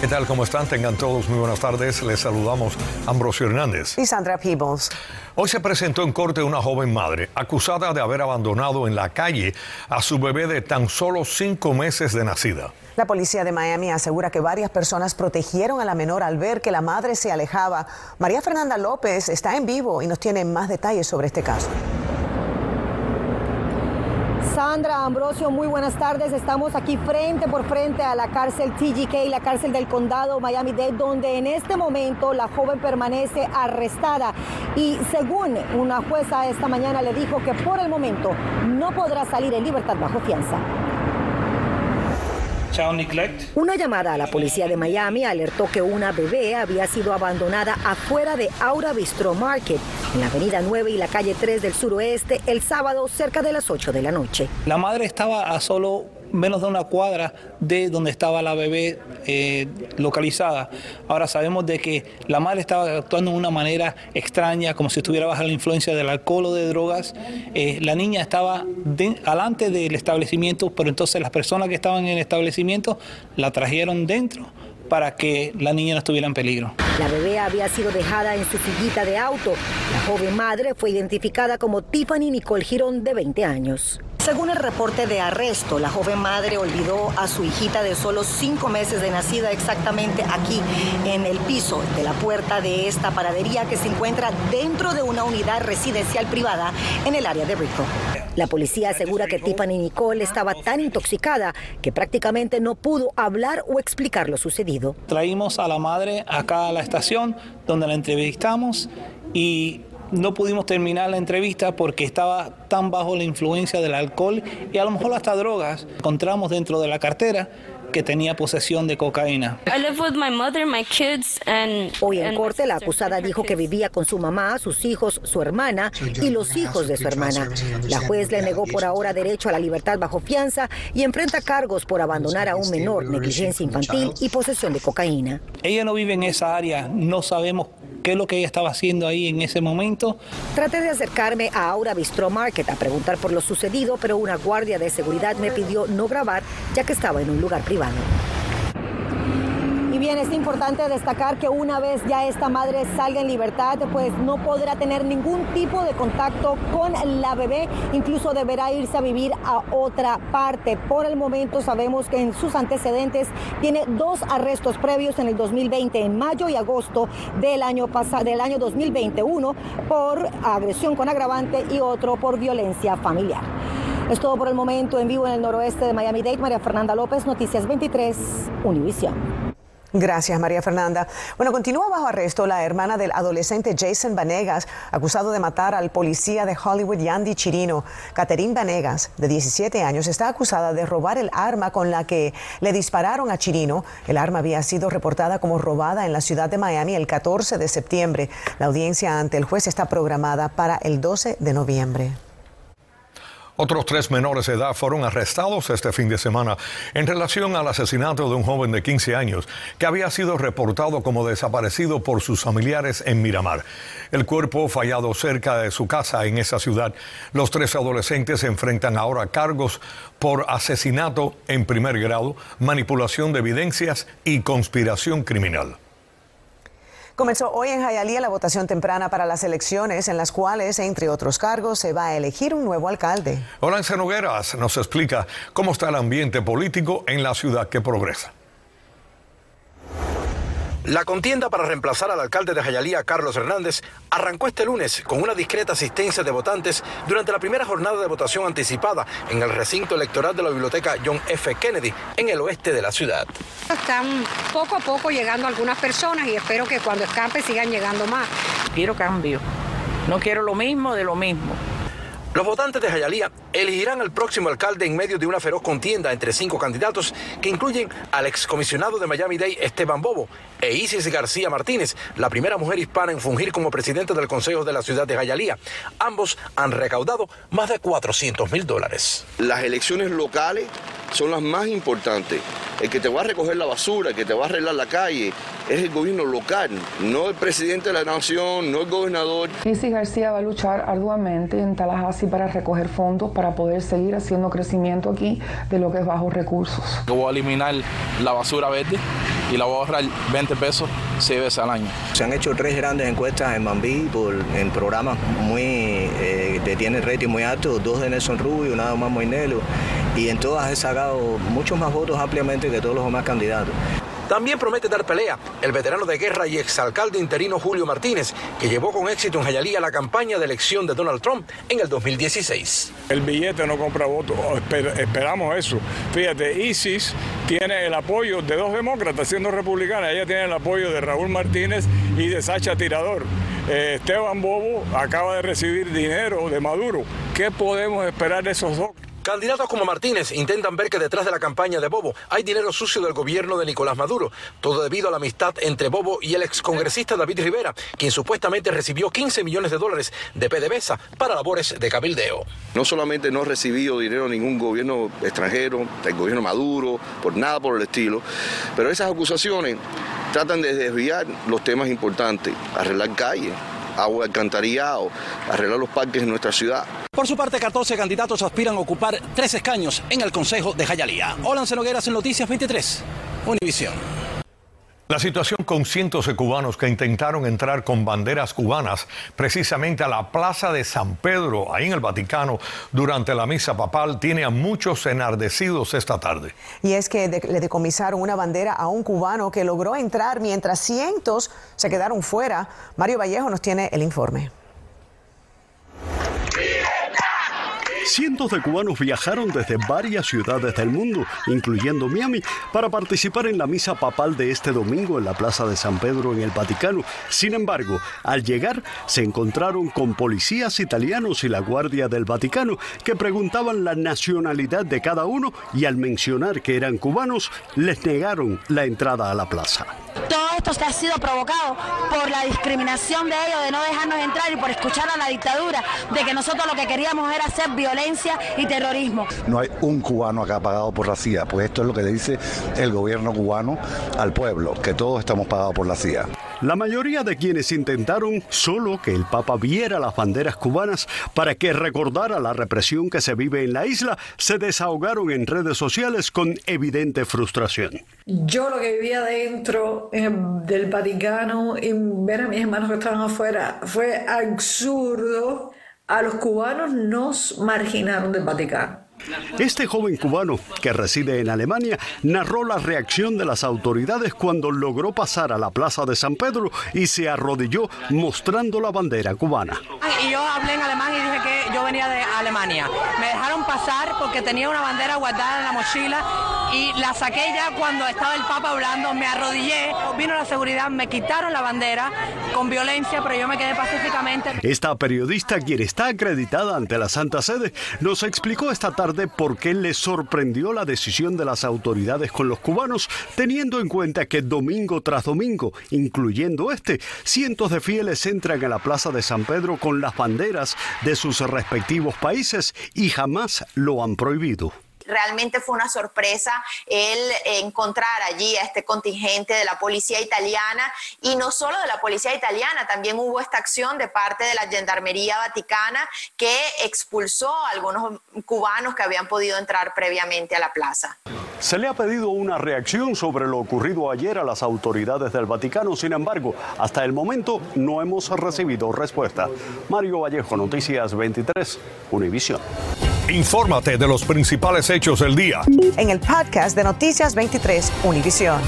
¿Qué tal? ¿Cómo están? Tengan todos muy buenas tardes. Les saludamos Ambrosio Hernández. Y Sandra Peebles. Hoy se presentó en corte una joven madre acusada de haber abandonado en la calle a su bebé de tan solo cinco meses de nacida. La policía de Miami asegura que varias personas protegieron a la menor al ver que la madre se alejaba. María Fernanda López está en vivo y nos tiene más detalles sobre este caso. Sandra Ambrosio, muy buenas tardes. Estamos aquí frente por frente a la cárcel TGK, la cárcel del condado Miami-Dade, donde en este momento la joven permanece arrestada. Y según una jueza esta mañana le dijo que por el momento no podrá salir en libertad bajo fianza. Una llamada a la policía de Miami alertó que una bebé había sido abandonada afuera de Aura Bistro Market, en la avenida 9 y la calle 3 del suroeste, el sábado cerca de las 8 de la noche. La madre estaba a solo menos de una cuadra de donde estaba la bebé eh, localizada. Ahora sabemos de que la madre estaba actuando de una manera extraña, como si estuviera bajo la influencia del alcohol o de drogas. Eh, la niña estaba delante del establecimiento, pero entonces las personas que estaban en el establecimiento la trajeron dentro para que la niña no estuviera en peligro. La bebé había sido dejada en su sillita de auto. La joven madre fue identificada como Tiffany Nicole Girón, de 20 años. Según el reporte de arresto, la joven madre olvidó a su hijita de solo cinco meses de nacida exactamente aquí, en el piso de la puerta de esta paradería que se encuentra dentro de una unidad residencial privada en el área de Rico. La policía asegura que Tiffany Nicole estaba tan intoxicada que prácticamente no pudo hablar o explicar lo sucedido. Traímos a la madre acá a la estación donde la entrevistamos y no pudimos terminar la entrevista porque estaba tan bajo la influencia del alcohol y a lo mejor hasta drogas. Encontramos dentro de la cartera que tenía posesión de cocaína. Hoy en corte la acusada dijo que vivía con su mamá, sus hijos, su hermana y los hijos de su hermana. La juez le negó por ahora derecho a la libertad bajo fianza y enfrenta cargos por abandonar a un menor, negligencia infantil y posesión de cocaína. Ella no vive en esa área, no sabemos qué es lo que ella estaba haciendo ahí en ese momento. Traté de acercarme a Aura Bistro Market a preguntar por lo sucedido, pero una guardia de seguridad me pidió no grabar ya que estaba en un lugar privado. Y bien, es importante destacar que una vez ya esta madre salga en libertad, pues no podrá tener ningún tipo de contacto con la bebé, incluso deberá irse a vivir a otra parte. Por el momento sabemos que en sus antecedentes tiene dos arrestos previos en el 2020, en mayo y agosto del año pasado, del año 2021, por agresión con agravante y otro por violencia familiar. Es todo por el momento en vivo en el noroeste de Miami-Dade. María Fernanda López, Noticias 23, Univisión. Gracias, María Fernanda. Bueno, continúa bajo arresto la hermana del adolescente Jason Vanegas, acusado de matar al policía de Hollywood Yandy Chirino. Catherine Vanegas, de 17 años, está acusada de robar el arma con la que le dispararon a Chirino. El arma había sido reportada como robada en la ciudad de Miami el 14 de septiembre. La audiencia ante el juez está programada para el 12 de noviembre. Otros tres menores de edad fueron arrestados este fin de semana en relación al asesinato de un joven de 15 años que había sido reportado como desaparecido por sus familiares en Miramar. El cuerpo fallado cerca de su casa en esa ciudad. Los tres adolescentes enfrentan ahora cargos por asesinato en primer grado, manipulación de evidencias y conspiración criminal. Comenzó hoy en Jayalía la votación temprana para las elecciones en las cuales, entre otros cargos, se va a elegir un nuevo alcalde. Horancia Nogueras nos explica cómo está el ambiente político en la ciudad que progresa. La contienda para reemplazar al alcalde de Jayalía, Carlos Hernández, arrancó este lunes con una discreta asistencia de votantes durante la primera jornada de votación anticipada en el recinto electoral de la biblioteca John F. Kennedy, en el oeste de la ciudad. Están poco a poco llegando algunas personas y espero que cuando escape sigan llegando más. Quiero cambio. No quiero lo mismo de lo mismo. Los votantes de Jayalía elegirán al próximo alcalde en medio de una feroz contienda entre cinco candidatos que incluyen al excomisionado de Miami-Dade Esteban Bobo e Isis García Martínez, la primera mujer hispana en fungir como presidente del Consejo de la ciudad de Jayalía. Ambos han recaudado más de 400 mil dólares. Las elecciones locales son las más importantes. El que te va a recoger la basura, el que te va a arreglar la calle, es el gobierno local, no el presidente de la nación, no el gobernador. Isis García va a luchar arduamente en Tallahassee para recoger fondos para poder seguir haciendo crecimiento aquí de lo que es bajos recursos. voy a eliminar la basura verde y la voy a ahorrar 20 pesos seis veces al año. Se han hecho tres grandes encuestas en Mambí por, en programas muy, eh, que tienen rating muy alto, dos de Nelson Rubio, nada más Moinelo, y en todas he sacado muchos más votos ampliamente que todos los demás candidatos. También promete dar pelea el veterano de guerra y exalcalde interino Julio Martínez, que llevó con éxito en Jayalía la campaña de elección de Donald Trump en el 2016. El billete no compra votos, esperamos eso. Fíjate, ISIS tiene el apoyo de dos demócratas siendo republicana, ella tiene el apoyo de Raúl Martínez y de Sacha Tirador. Eh, Esteban Bobo acaba de recibir dinero de Maduro. ¿Qué podemos esperar de esos dos? Candidatos como Martínez intentan ver que detrás de la campaña de Bobo hay dinero sucio del gobierno de Nicolás Maduro, todo debido a la amistad entre Bobo y el excongresista David Rivera, quien supuestamente recibió 15 millones de dólares de PDVSA para labores de cabildeo. No solamente no ha recibido dinero ningún gobierno extranjero, del gobierno Maduro, por nada por el estilo, pero esas acusaciones tratan de desviar los temas importantes, arreglar calles agua alcantarillado, arreglar los parques en nuestra ciudad. Por su parte, 14 candidatos aspiran a ocupar tres escaños en el Consejo de Jayalía. Olan Nogueras en Noticias 23, Univisión. La situación con cientos de cubanos que intentaron entrar con banderas cubanas precisamente a la Plaza de San Pedro, ahí en el Vaticano, durante la misa papal, tiene a muchos enardecidos esta tarde. Y es que le decomisaron una bandera a un cubano que logró entrar mientras cientos se quedaron fuera. Mario Vallejo nos tiene el informe. Cientos de cubanos viajaron desde varias ciudades del mundo, incluyendo Miami, para participar en la misa papal de este domingo en la Plaza de San Pedro en el Vaticano. Sin embargo, al llegar se encontraron con policías italianos y la Guardia del Vaticano que preguntaban la nacionalidad de cada uno y al mencionar que eran cubanos les negaron la entrada a la plaza. Todo esto ha sido provocado por la discriminación de ellos, de no dejarnos entrar y por escuchar a la dictadura, de que nosotros lo que queríamos era hacer violencia y terrorismo. No hay un cubano acá pagado por la CIA, pues esto es lo que le dice el gobierno cubano al pueblo, que todos estamos pagados por la CIA. La mayoría de quienes intentaron solo que el Papa viera las banderas cubanas para que recordara la represión que se vive en la isla, se desahogaron en redes sociales con evidente frustración. Yo lo que vivía dentro del Vaticano y ver a mis hermanos que estaban afuera fue absurdo. A los cubanos nos marginaron del Vaticano. Este joven cubano que reside en Alemania narró la reacción de las autoridades cuando logró pasar a la plaza de San Pedro y se arrodilló mostrando la bandera cubana. Y yo hablé en alemán y dije que yo venía de Alemania. Me dejaron pasar porque tenía una bandera guardada en la mochila y la saqué ya cuando estaba el Papa hablando, me arrodillé, vino la seguridad, me quitaron la bandera con violencia, pero yo me quedé pacíficamente. Esta periodista, quien está acreditada ante la Santa Sede, nos explicó esta tarde de por qué le sorprendió la decisión de las autoridades con los cubanos, teniendo en cuenta que domingo tras domingo, incluyendo este, cientos de fieles entran a la Plaza de San Pedro con las banderas de sus respectivos países y jamás lo han prohibido realmente fue una sorpresa el encontrar allí a este contingente de la policía italiana y no solo de la policía italiana, también hubo esta acción de parte de la Gendarmería Vaticana que expulsó a algunos cubanos que habían podido entrar previamente a la plaza. Se le ha pedido una reacción sobre lo ocurrido ayer a las autoridades del Vaticano, sin embargo, hasta el momento no hemos recibido respuesta. Mario Vallejo, Noticias 23, Univisión. Infórmate de los principales hechos del día. En el podcast de Noticias 23, Univisión.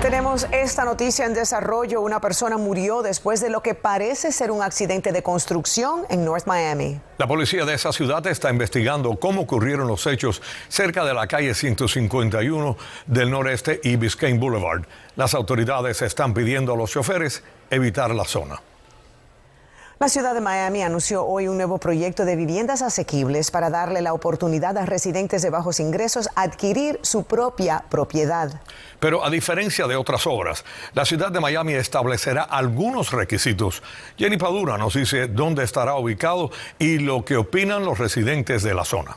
Tenemos esta noticia en desarrollo. Una persona murió después de lo que parece ser un accidente de construcción en North Miami. La policía de esa ciudad está investigando cómo ocurrieron los hechos cerca de la calle 151 del noreste y Biscayne Boulevard. Las autoridades están pidiendo a los choferes evitar la zona. La ciudad de Miami anunció hoy un nuevo proyecto de viviendas asequibles para darle la oportunidad a residentes de bajos ingresos adquirir su propia propiedad. Pero a diferencia de otras obras, la ciudad de Miami establecerá algunos requisitos. Jenny Padura nos dice dónde estará ubicado y lo que opinan los residentes de la zona.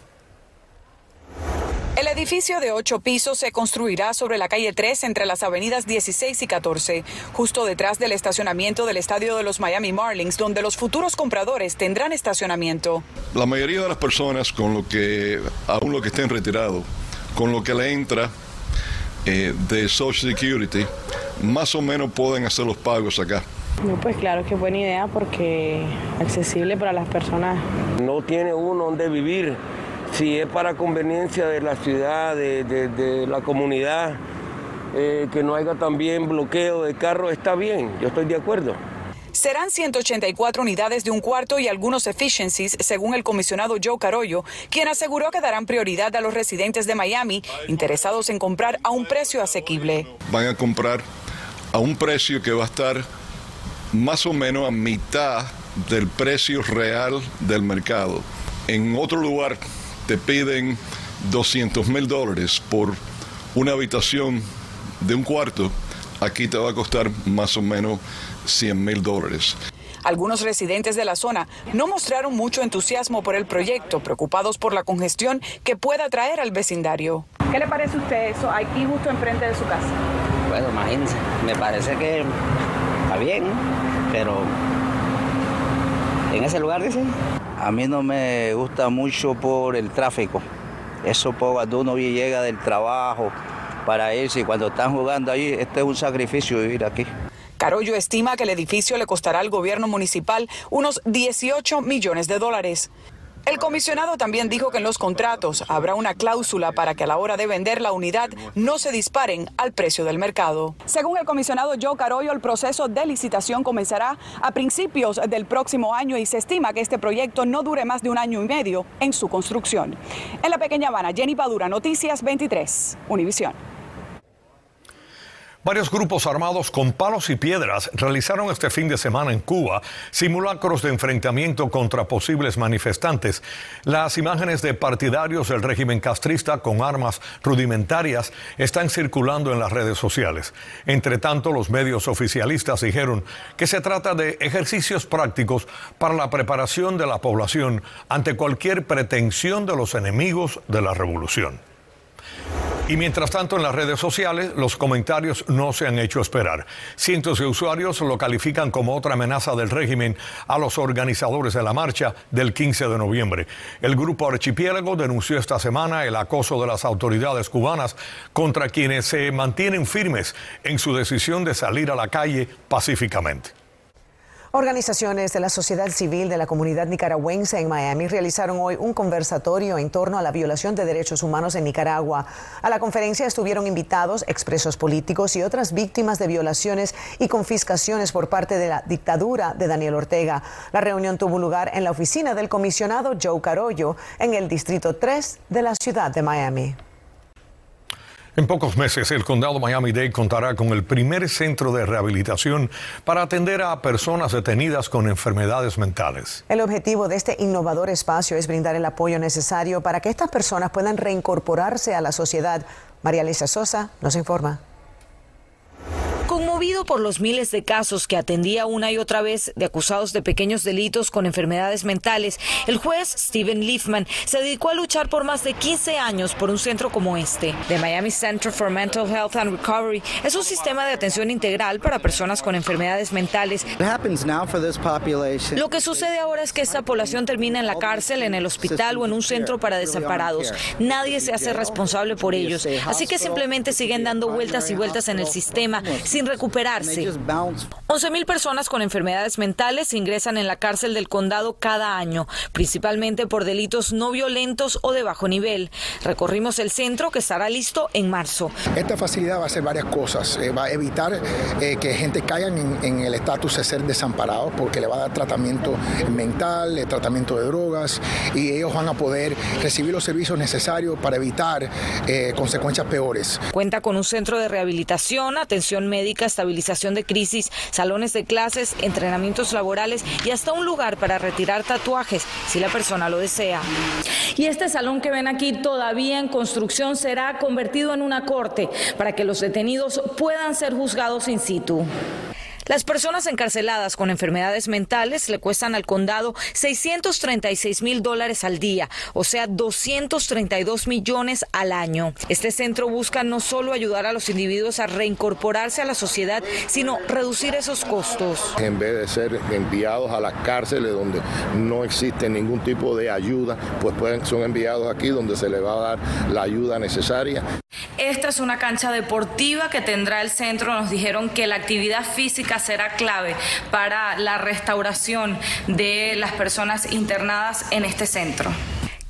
Edificio de ocho pisos se construirá sobre la calle 3 entre las avenidas 16 y 14, justo detrás del estacionamiento del estadio de los Miami Marlins, donde los futuros compradores tendrán estacionamiento. La mayoría de las personas con lo que, aún lo que estén retirados, con lo que le entra eh, de Social Security, más o menos pueden hacer los pagos acá. No, pues claro que buena idea porque accesible para las personas. No tiene uno donde vivir si es para conveniencia de la ciudad, de, la comunidad, eh, que no haya también bloqueo de carros, está bien, yo estoy de acuerdo. Serán 184 unidades de un cuarto y algunos efficiencies, según el comisionado Joe Carollo, quien aseguró que darán prioridad a los residentes de Miami interesados en comprar a un precio asequible. Van a comprar a un precio que va a estar más o menos a mitad del precio real del mercado. En otro lugar te piden 200 mil dólares por una habitación de un cuarto, aquí te va a costar más o menos 100 mil dólares. Algunos residentes de la zona no mostraron mucho entusiasmo por el proyecto, preocupados por la congestión que pueda traer al vecindario. ¿Qué le parece a usted eso aquí justo enfrente de su casa? Bueno, imagínense, me parece que está bien, pero en ese lugar dice. A mí no me gusta mucho por el tráfico. Eso cuando uno llega del trabajo para irse cuando están jugando ahí, este es un sacrificio vivir aquí. Carollo estima que el edificio le costará al gobierno municipal unos 18 millones de dólares. El comisionado también dijo que en los contratos habrá una cláusula para que a la hora de vender la unidad no se disparen al precio del mercado. Según el comisionado Joe Carollo, el proceso de licitación comenzará a principios del próximo año y se estima que este proyecto no dure más de un año y medio en su construcción. En la pequeña Habana, Jenny Padura, Noticias 23, Univisión. Varios grupos armados con palos y piedras realizaron este fin de semana en Cuba simulacros de enfrentamiento contra posibles manifestantes. Las imágenes de partidarios del régimen castrista con armas rudimentarias están circulando en las redes sociales. Entre tanto, los medios oficialistas dijeron que se trata de ejercicios prácticos para la preparación de la población ante cualquier pretensión de los enemigos de la revolución. Y mientras tanto, en las redes sociales, los comentarios no se han hecho esperar. Cientos de usuarios lo califican como otra amenaza del régimen a los organizadores de la marcha del 15 de noviembre. El grupo Archipiélago denunció esta semana el acoso de las autoridades cubanas contra quienes se mantienen firmes en su decisión de salir a la calle pacíficamente. Organizaciones de la sociedad civil de la comunidad nicaragüense en Miami realizaron hoy un conversatorio en torno a la violación de derechos humanos en Nicaragua. A la conferencia estuvieron invitados expresos políticos y otras víctimas de violaciones y confiscaciones por parte de la dictadura de Daniel Ortega. La reunión tuvo lugar en la oficina del comisionado Joe Carollo en el Distrito 3 de la ciudad de Miami. En pocos meses, el condado Miami-Dade contará con el primer centro de rehabilitación para atender a personas detenidas con enfermedades mentales. El objetivo de este innovador espacio es brindar el apoyo necesario para que estas personas puedan reincorporarse a la sociedad. María Lisa Sosa nos informa. Conmovido por los miles de casos que atendía una y otra vez de acusados de pequeños delitos con enfermedades mentales, el juez Steven Liefman se dedicó a luchar por más de 15 años por un centro como este. The Miami Center for Mental Health and Recovery es un sistema de atención integral para personas con enfermedades mentales. Lo que sucede ahora es que esta población termina en la cárcel, en el hospital o en un centro para desamparados. Nadie se hace responsable por ellos, así que simplemente siguen dando vueltas y vueltas en el sistema sin recuperarse. 11.000 personas con enfermedades mentales ingresan en la cárcel del condado cada año, principalmente por delitos no violentos o de bajo nivel. Recorrimos el centro que estará listo en marzo. Esta facilidad va a hacer varias cosas. Eh, va a evitar eh, que gente caiga en, el estatus de ser desamparado porque le va a dar tratamiento mental, eh, tratamiento de drogas y ellos van a poder recibir los servicios necesarios para evitar consecuencias peores. Cuenta con un centro de rehabilitación, atención médica estabilización de crisis, salones de clases, entrenamientos laborales y hasta un lugar para retirar tatuajes si la persona lo desea. Y este salón que ven aquí todavía en construcción será convertido en una corte para que los detenidos puedan ser juzgados in situ. Las personas encarceladas con enfermedades mentales le cuestan al condado 636 mil dólares al día, o sea, 232 millones al año. Este centro busca no solo ayudar a los individuos a reincorporarse a la sociedad, sino reducir esos costos. En vez de ser enviados a las cárceles donde no existe ningún tipo de ayuda, pues son enviados aquí donde se les va a dar la ayuda necesaria. Esta es una cancha deportiva que tendrá el centro. Nos dijeron que la actividad física será clave para la restauración de las personas internadas en este centro.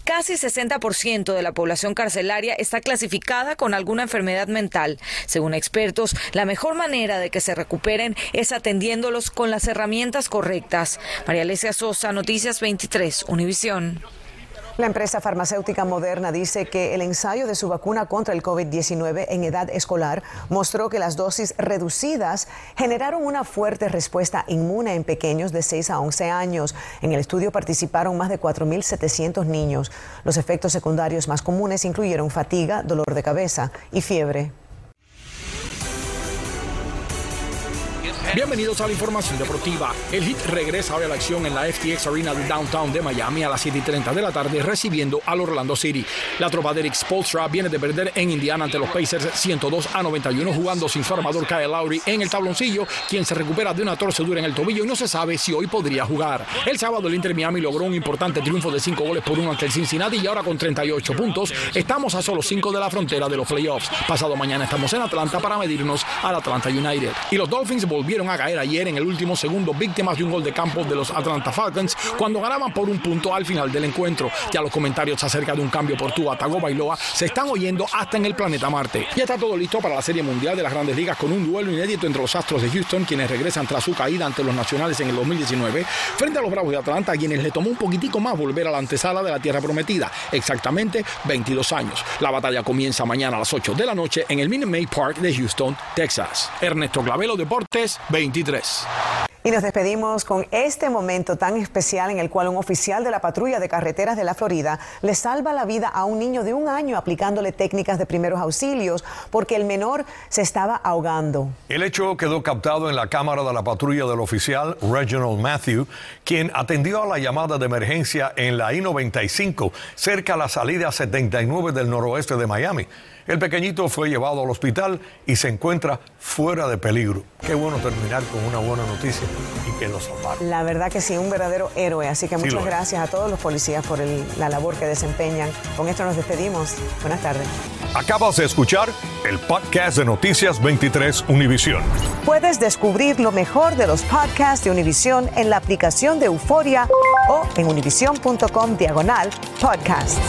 Casi 60% de la población carcelaria está clasificada con alguna enfermedad mental. Según expertos, la mejor manera de que se recuperen es atendiéndolos con las herramientas correctas. María Alesia Sosa, Noticias 23, Univisión. La empresa farmacéutica Moderna dice que el ensayo de su vacuna contra el COVID-19 en edad escolar mostró que las dosis reducidas generaron una fuerte respuesta inmune en pequeños de 6 a 11 años. En el estudio participaron más de 4.700 niños. Los efectos secundarios más comunes incluyeron fatiga, dolor de cabeza y fiebre. Bienvenidos a la información deportiva. El Heat regresa hoy a la acción en la FTX Arena de Downtown de Miami a las 7 y 30 de la tarde recibiendo al Orlando City. La tropa de Eric Spolstra viene de perder en Indiana ante los Pacers 102 a 91 jugando sin su armador Kyle Lowry en el tabloncillo, quien se recupera de una torcedura en el tobillo y no se sabe si hoy podría jugar. El sábado el Inter Miami logró un importante triunfo de 5 goles por 1 ante el Cincinnati y ahora con 38 puntos estamos a solo 5 de la frontera de los playoffs. Pasado mañana estamos en Atlanta para medirnos al Atlanta United. Y los Dolphins volvieron a caer ayer en el último segundo víctimas de un gol de campo de los Atlanta Falcons cuando ganaban por un punto al final del encuentro. Ya los comentarios acerca de un cambio por Tua Tagovailoa se están oyendo hasta en el planeta Marte. Ya está todo listo para la Serie Mundial de las Grandes Ligas con un duelo inédito entre los Astros de Houston, quienes regresan tras su caída ante los Nacionales en el 2019, frente a los Bravos de Atlanta, quienes le tomó un poquitico más volver a la antesala de la Tierra Prometida, exactamente 22 años. La batalla comienza mañana a las 8 de la noche en el Minute Maid Park de Houston, Texas. Ernesto Clavelo Deportes 23. Y nos despedimos con este momento tan especial en el cual un oficial de la patrulla de carreteras de la Florida le salva la vida a un niño de un año aplicándole técnicas de primeros auxilios porque el menor se estaba ahogando. El hecho quedó captado en la cámara de la patrulla del oficial Reginald Matthew, quien atendió a la llamada de emergencia en la I-95 cerca a la salida 79 del noroeste de Miami. El pequeñito fue llevado al hospital y se encuentra fuera de peligro. Qué bueno terminar con una buena noticia y que lo salvaron. La verdad que sí, un verdadero héroe. Así que muchas gracias a todos los policías por la labor que desempeñan. Con esto nos despedimos. Buenas tardes. Acabas de escuchar el podcast de Noticias 23 Univisión. Puedes descubrir lo mejor de los podcasts de Univisión en la aplicación de Euforia o en univision.com diagonal podcasts.